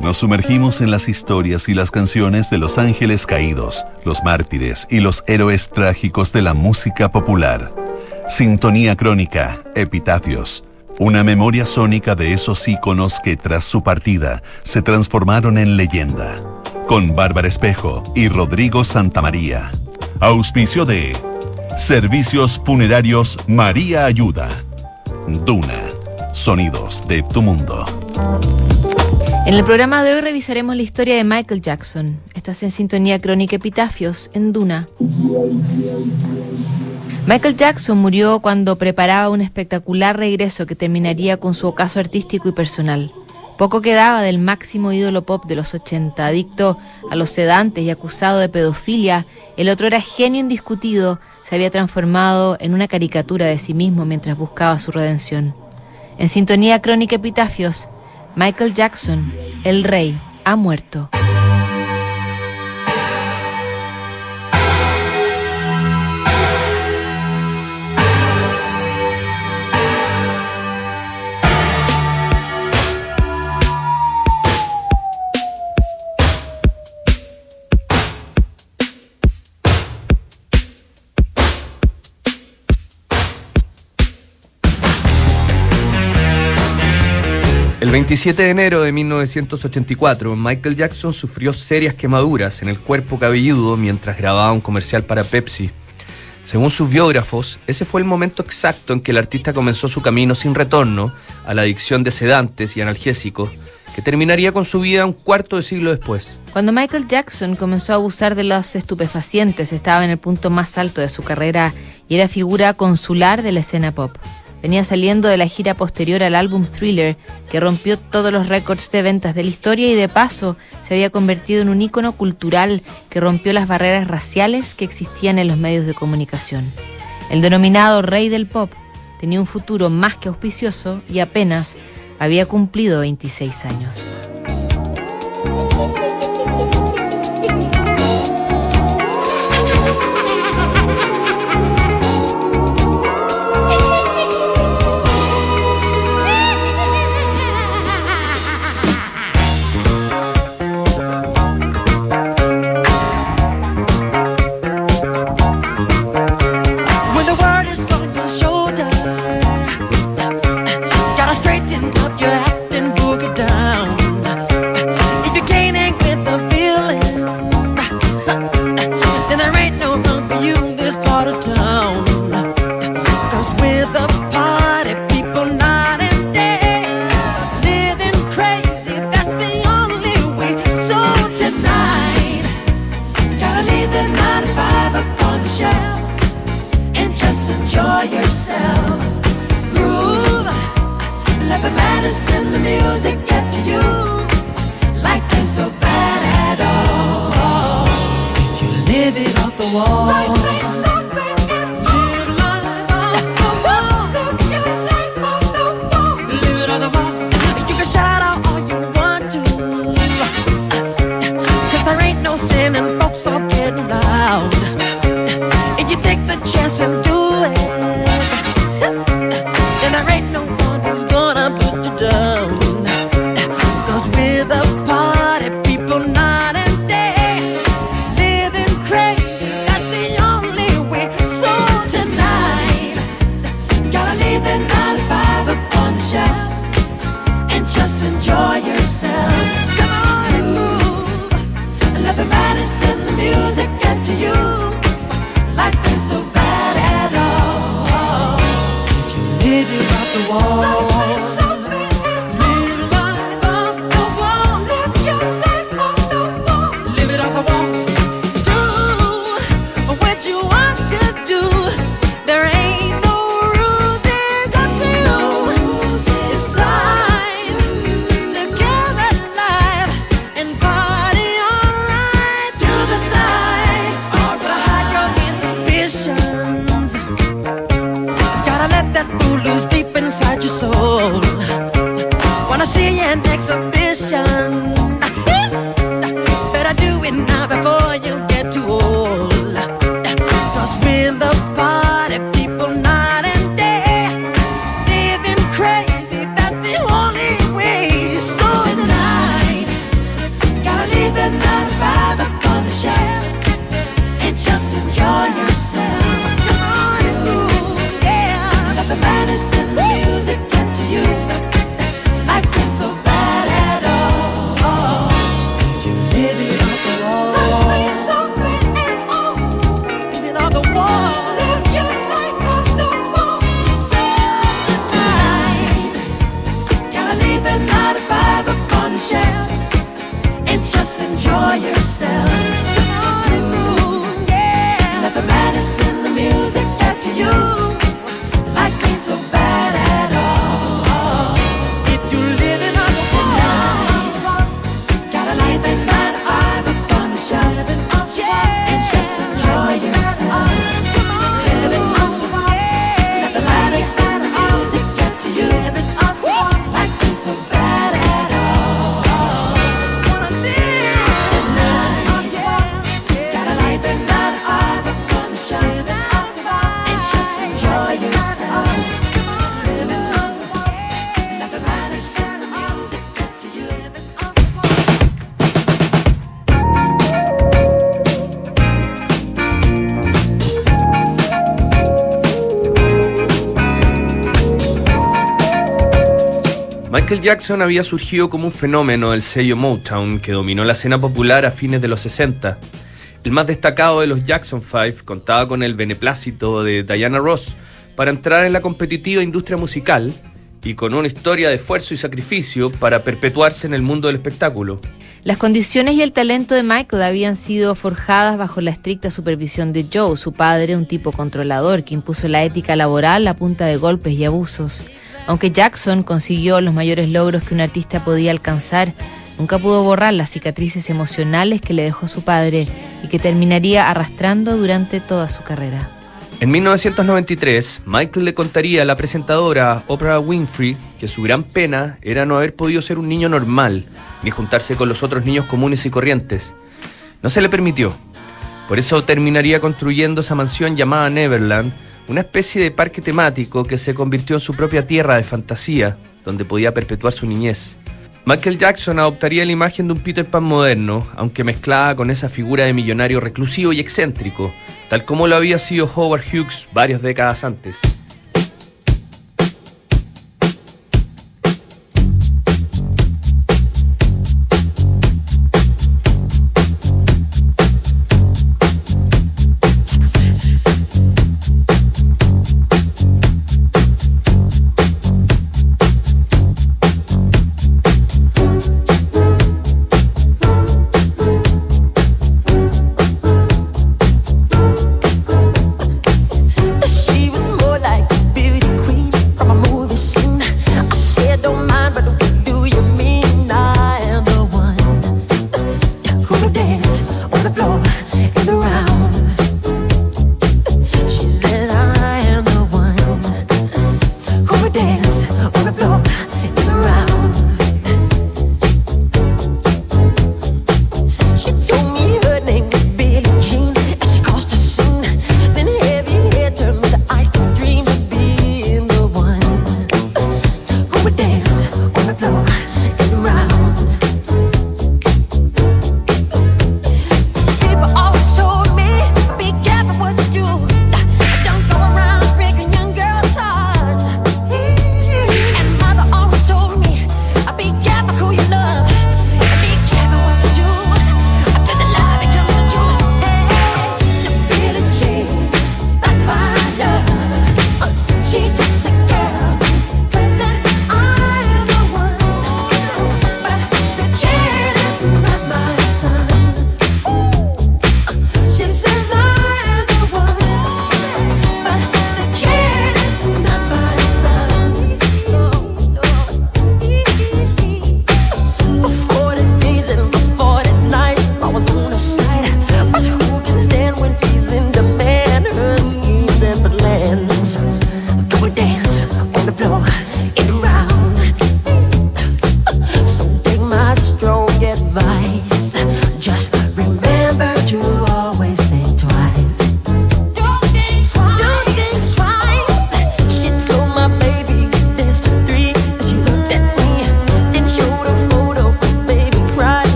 Nos sumergimos en las historias y las canciones de los ángeles caídos, los mártires y los héroes trágicos de la música popular. Sintonía crónica, epitafios. Una memoria sónica de esos íconos que tras su partida se transformaron en leyenda. Con Bárbara Espejo y Rodrigo Santamaría. Auspicio de Servicios Funerarios María Ayuda. Duna. Sonidos de tu mundo. En el programa de hoy revisaremos la historia de Michael Jackson. Estás en sintonía crónica Epitafios en Duna. Michael Jackson murió cuando preparaba un espectacular regreso que terminaría con su ocaso artístico y personal. Poco quedaba del máximo ídolo pop de los 80, adicto a los sedantes y acusado de pedofilia, el otro era genio indiscutido, se había transformado en una caricatura de sí mismo mientras buscaba su redención. En sintonía crónica epitafios, Michael Jackson, el rey, ha muerto. 27 de enero de 1984, Michael Jackson sufrió serias quemaduras en el cuerpo cabelludo mientras grababa un comercial para Pepsi. Según sus biógrafos, ese fue el momento exacto en que el artista comenzó su camino sin retorno a la adicción de sedantes y analgésicos, que terminaría con su vida un cuarto de siglo después. Cuando Michael Jackson comenzó a abusar de los estupefacientes, estaba en el punto más alto de su carrera y era figura consular de la escena pop. Venía saliendo de la gira posterior al álbum Thriller, que rompió todos los récords de ventas de la historia y de paso se había convertido en un ícono cultural que rompió las barreras raciales que existían en los medios de comunicación. El denominado rey del pop tenía un futuro más que auspicioso y apenas había cumplido 26 años. Jackson había surgido como un fenómeno del sello Motown que dominó la escena popular a fines de los 60. El más destacado de los Jackson 5 contaba con el beneplácito de Diana Ross para entrar en la competitiva industria musical y con una historia de esfuerzo y sacrificio para perpetuarse en el mundo del espectáculo. Las condiciones y el talento de Michael habían sido forjadas bajo la estricta supervisión de Joe, su padre, un tipo controlador que impuso la ética laboral a punta de golpes y abusos. Aunque Jackson consiguió los mayores logros que un artista podía alcanzar, nunca pudo borrar las cicatrices emocionales que le dejó su padre y que terminaría arrastrando durante toda su carrera. En 1993, Michael le contaría a la presentadora Oprah Winfrey que su gran pena era no haber podido ser un niño normal, ni juntarse con los otros niños comunes y corrientes. No se le permitió. Por eso terminaría construyendo esa mansión llamada Neverland, una especie de parque temático que se convirtió en su propia tierra de fantasía, donde podía perpetuar su niñez. Michael Jackson adoptaría la imagen de un Peter Pan moderno, aunque mezclada con esa figura de millonario reclusivo y excéntrico, tal como lo había sido Howard Hughes varias décadas antes.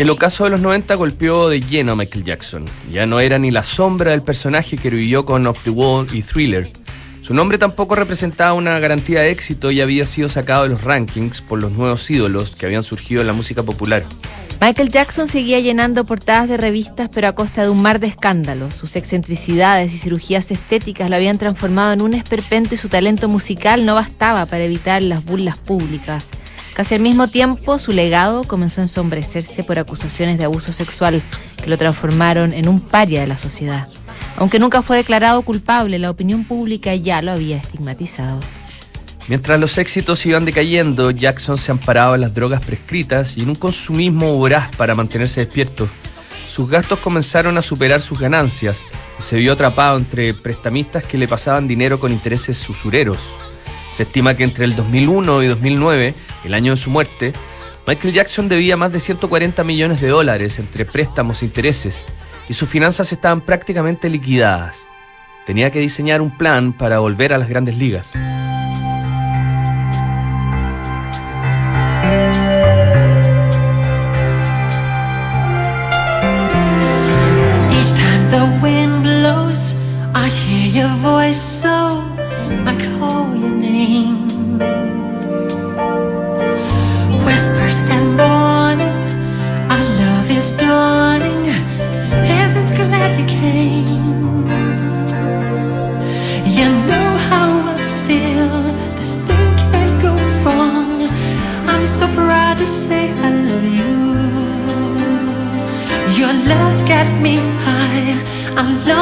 El ocaso de los 90 golpeó de lleno a Michael Jackson. Ya no era ni la sombra del personaje que vivió con Off the Wall y Thriller. Su nombre tampoco representaba una garantía de éxito y había sido sacado de los rankings por los nuevos ídolos que habían surgido en la música popular. Michael Jackson seguía llenando portadas de revistas, pero a costa de un mar de escándalos. Sus excentricidades y cirugías estéticas lo habían transformado en un esperpento y su talento musical no bastaba para evitar las burlas públicas. Casi al mismo tiempo, su legado comenzó a ensombrecerse por acusaciones de abuso sexual que lo transformaron en un paria de la sociedad. Aunque nunca fue declarado culpable, la opinión pública ya lo había estigmatizado. Mientras los éxitos iban decayendo, Jackson se amparaba en las drogas prescritas y en un consumismo voraz para mantenerse despierto. Sus gastos comenzaron a superar sus ganancias y se vio atrapado entre prestamistas que le pasaban dinero con intereses usureros. Se estima que entre el 2001 y 2009, el año de su muerte, Michael Jackson debía más de 140 millones de dólares entre préstamos e intereses y sus finanzas estaban prácticamente liquidadas. Tenía que diseñar un plan para volver a las grandes ligas. me high. I love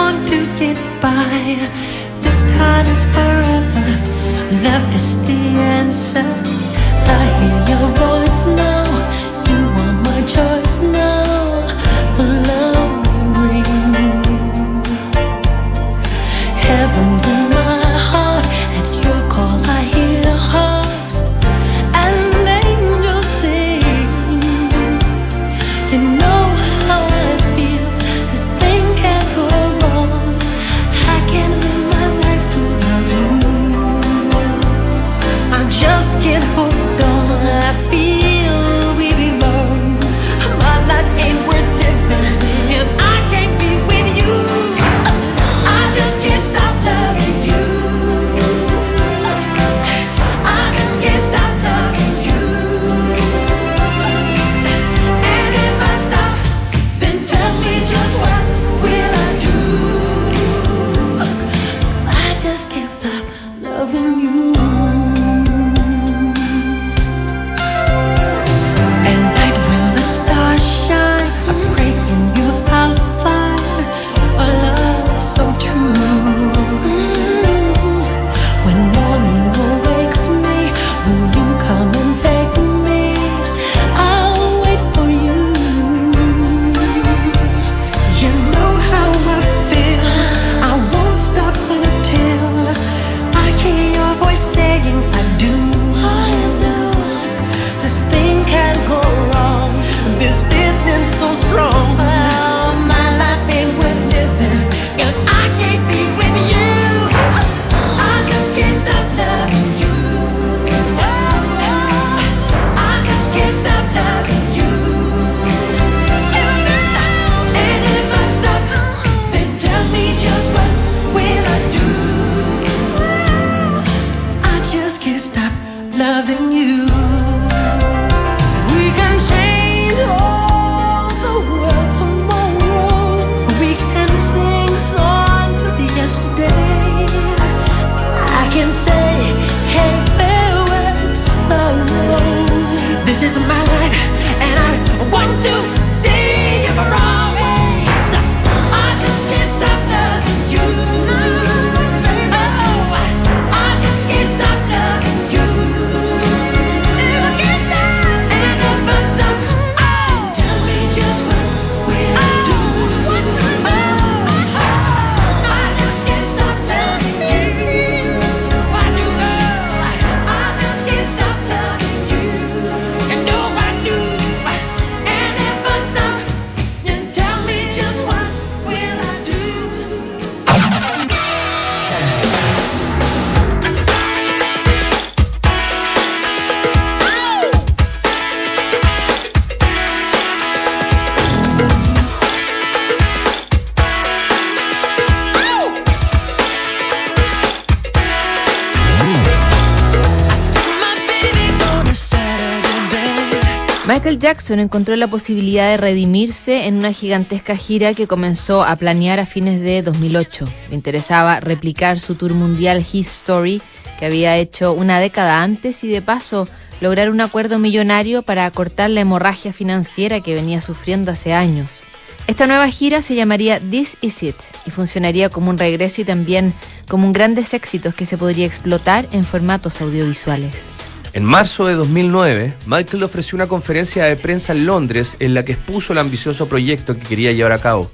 Michael Jackson encontró la posibilidad de redimirse en una gigantesca gira que comenzó a planear a fines de 2008. Le interesaba replicar su tour mundial His Story, que había hecho una década antes, y de paso lograr un acuerdo millonario para acortar la hemorragia financiera que venía sufriendo hace años. Esta nueva gira se llamaría This Is It y funcionaría como un regreso y también como un grandes éxitos que se podría explotar en formatos audiovisuales. En marzo de 2009, Michael ofreció una conferencia de prensa en Londres en la que expuso el ambicioso proyecto que quería llevar a cabo.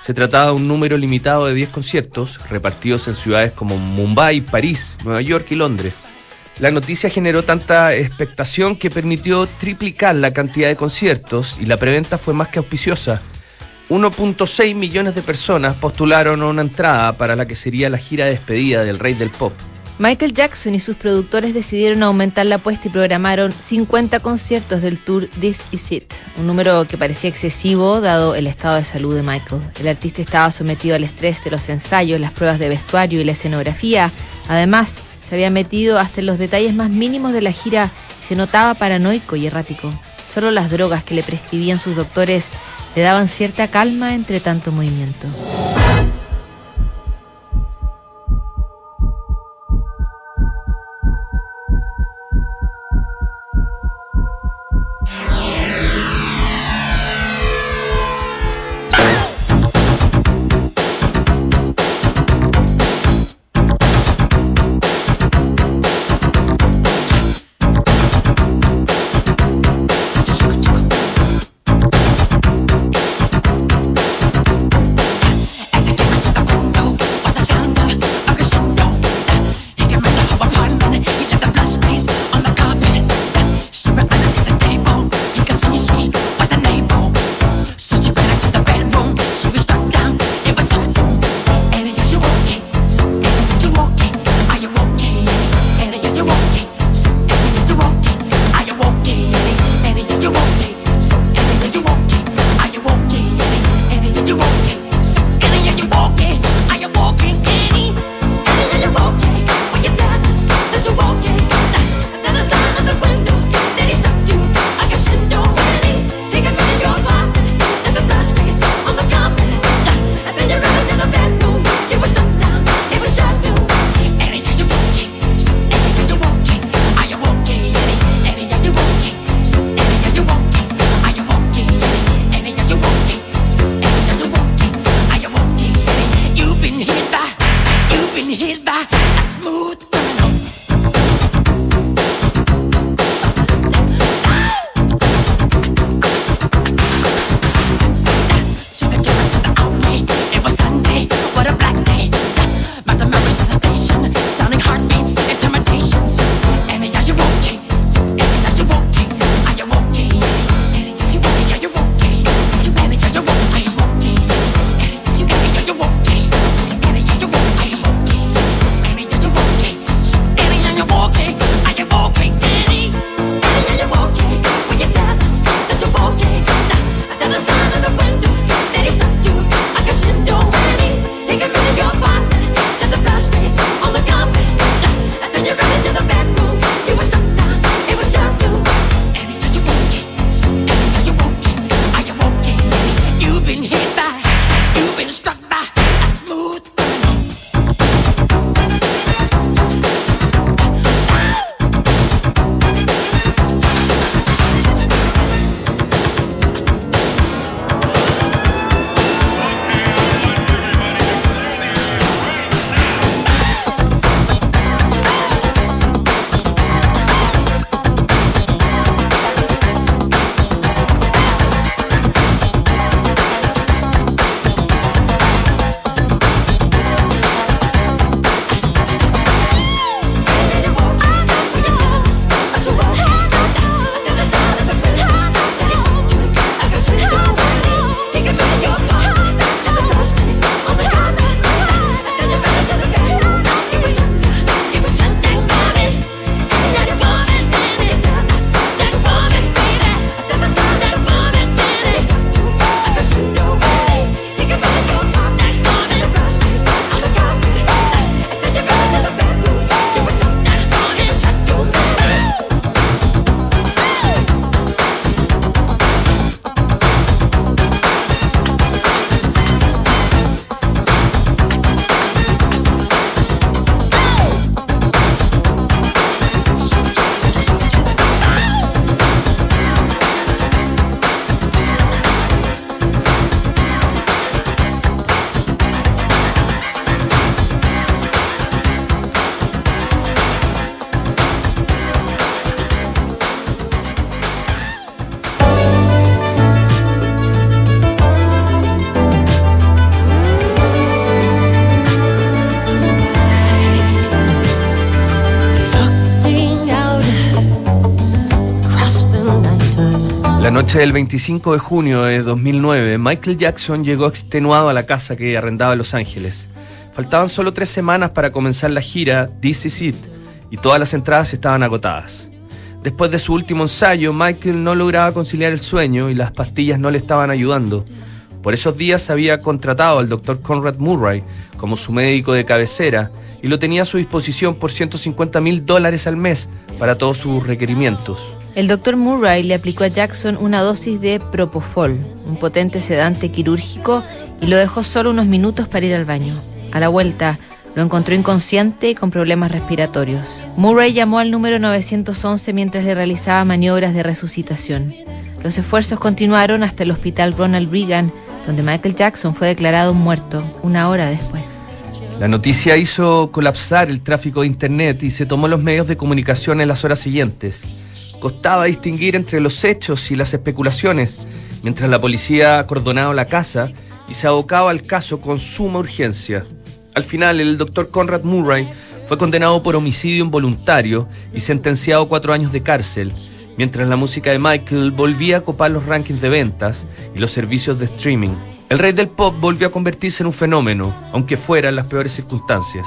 Se trataba de un número limitado de 10 conciertos, repartidos en ciudades como Mumbai, París, Nueva York y Londres. La noticia generó tanta expectación que permitió triplicar la cantidad de conciertos y la preventa fue más que auspiciosa. 1.6 millones de personas postularon una entrada para la que sería la gira de despedida del rey del pop. Michael Jackson y sus productores decidieron aumentar la apuesta y programaron 50 conciertos del tour This Is It, un número que parecía excesivo dado el estado de salud de Michael. El artista estaba sometido al estrés de los ensayos, las pruebas de vestuario y la escenografía. Además, se había metido hasta en los detalles más mínimos de la gira y se notaba paranoico y errático. Solo las drogas que le prescribían sus doctores le daban cierta calma entre tanto movimiento. Noche del 25 de junio de 2009, Michael Jackson llegó extenuado a la casa que arrendaba en Los Ángeles. Faltaban solo tres semanas para comenzar la gira This Is It y todas las entradas estaban agotadas. Después de su último ensayo, Michael no lograba conciliar el sueño y las pastillas no le estaban ayudando. Por esos días había contratado al doctor Conrad Murray como su médico de cabecera y lo tenía a su disposición por 150 mil dólares al mes para todos sus requerimientos. El doctor Murray le aplicó a Jackson una dosis de propofol, un potente sedante quirúrgico, y lo dejó solo unos minutos para ir al baño. A la vuelta, lo encontró inconsciente y con problemas respiratorios. Murray llamó al número 911 mientras le realizaba maniobras de resucitación. Los esfuerzos continuaron hasta el hospital Ronald Reagan, donde Michael Jackson fue declarado muerto una hora después. La noticia hizo colapsar el tráfico de Internet y se tomó los medios de comunicación en las horas siguientes. Costaba distinguir entre los hechos y las especulaciones, mientras la policía acordonaba la casa y se abocaba al caso con suma urgencia. Al final, el doctor Conrad Murray fue condenado por homicidio involuntario y sentenciado a cuatro años de cárcel, mientras la música de Michael volvía a copar los rankings de ventas y los servicios de streaming. El rey del pop volvió a convertirse en un fenómeno, aunque fuera en las peores circunstancias.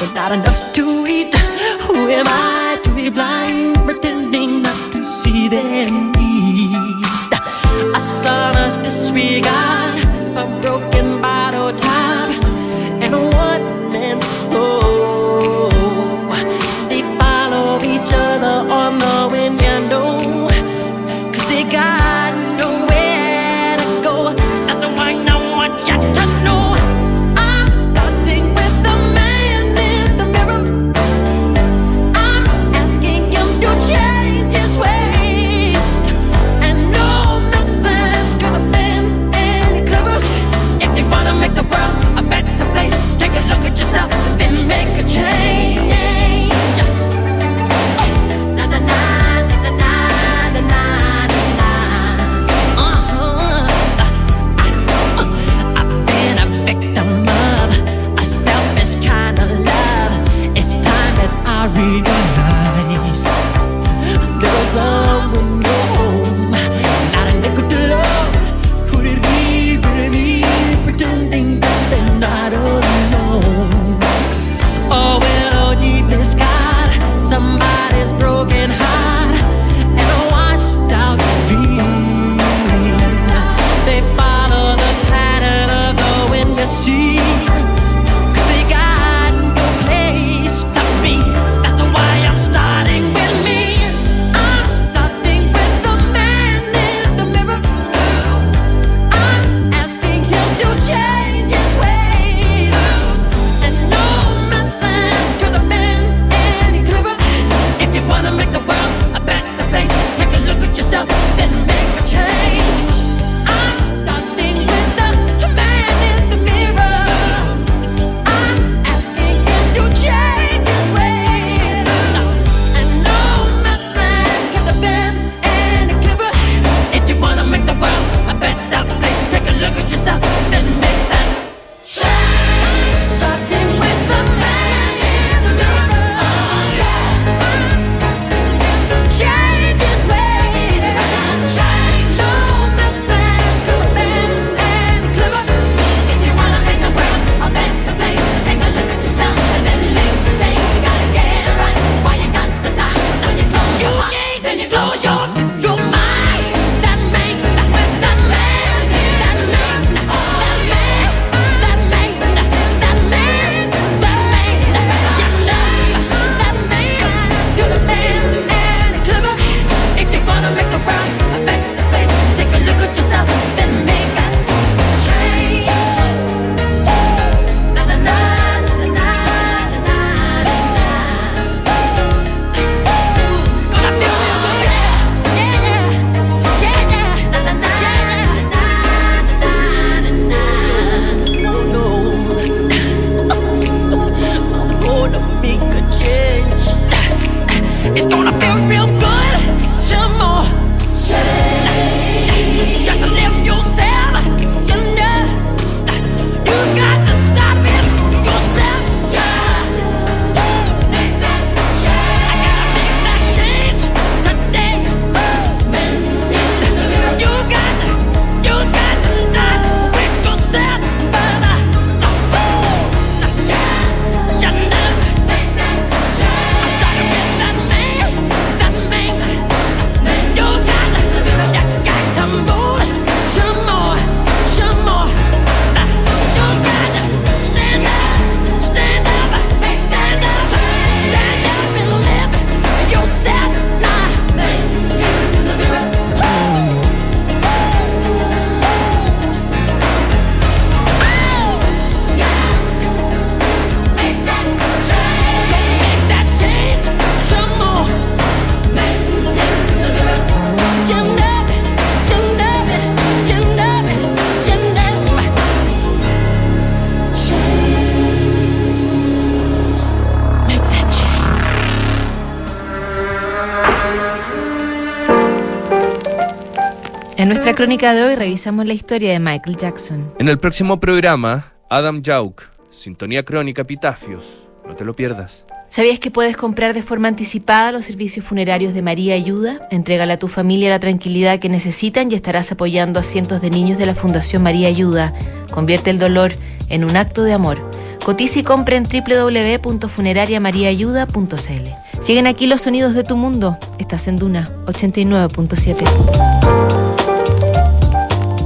but not enough to eat. Who am I to be blind, pretending not to see their nuestra crónica de hoy revisamos la historia de Michael Jackson. En el próximo programa, Adam Jauk, Sintonía Crónica Epitafios. No te lo pierdas. ¿Sabías que puedes comprar de forma anticipada los servicios funerarios de María Ayuda? Entrégale a tu familia la tranquilidad que necesitan y estarás apoyando a cientos de niños de la Fundación María Ayuda. Convierte el dolor en un acto de amor. Cotiza y compra en www.funerariamariaayuda.cl. Siguen aquí los sonidos de tu mundo. Estás en Duna 89.7.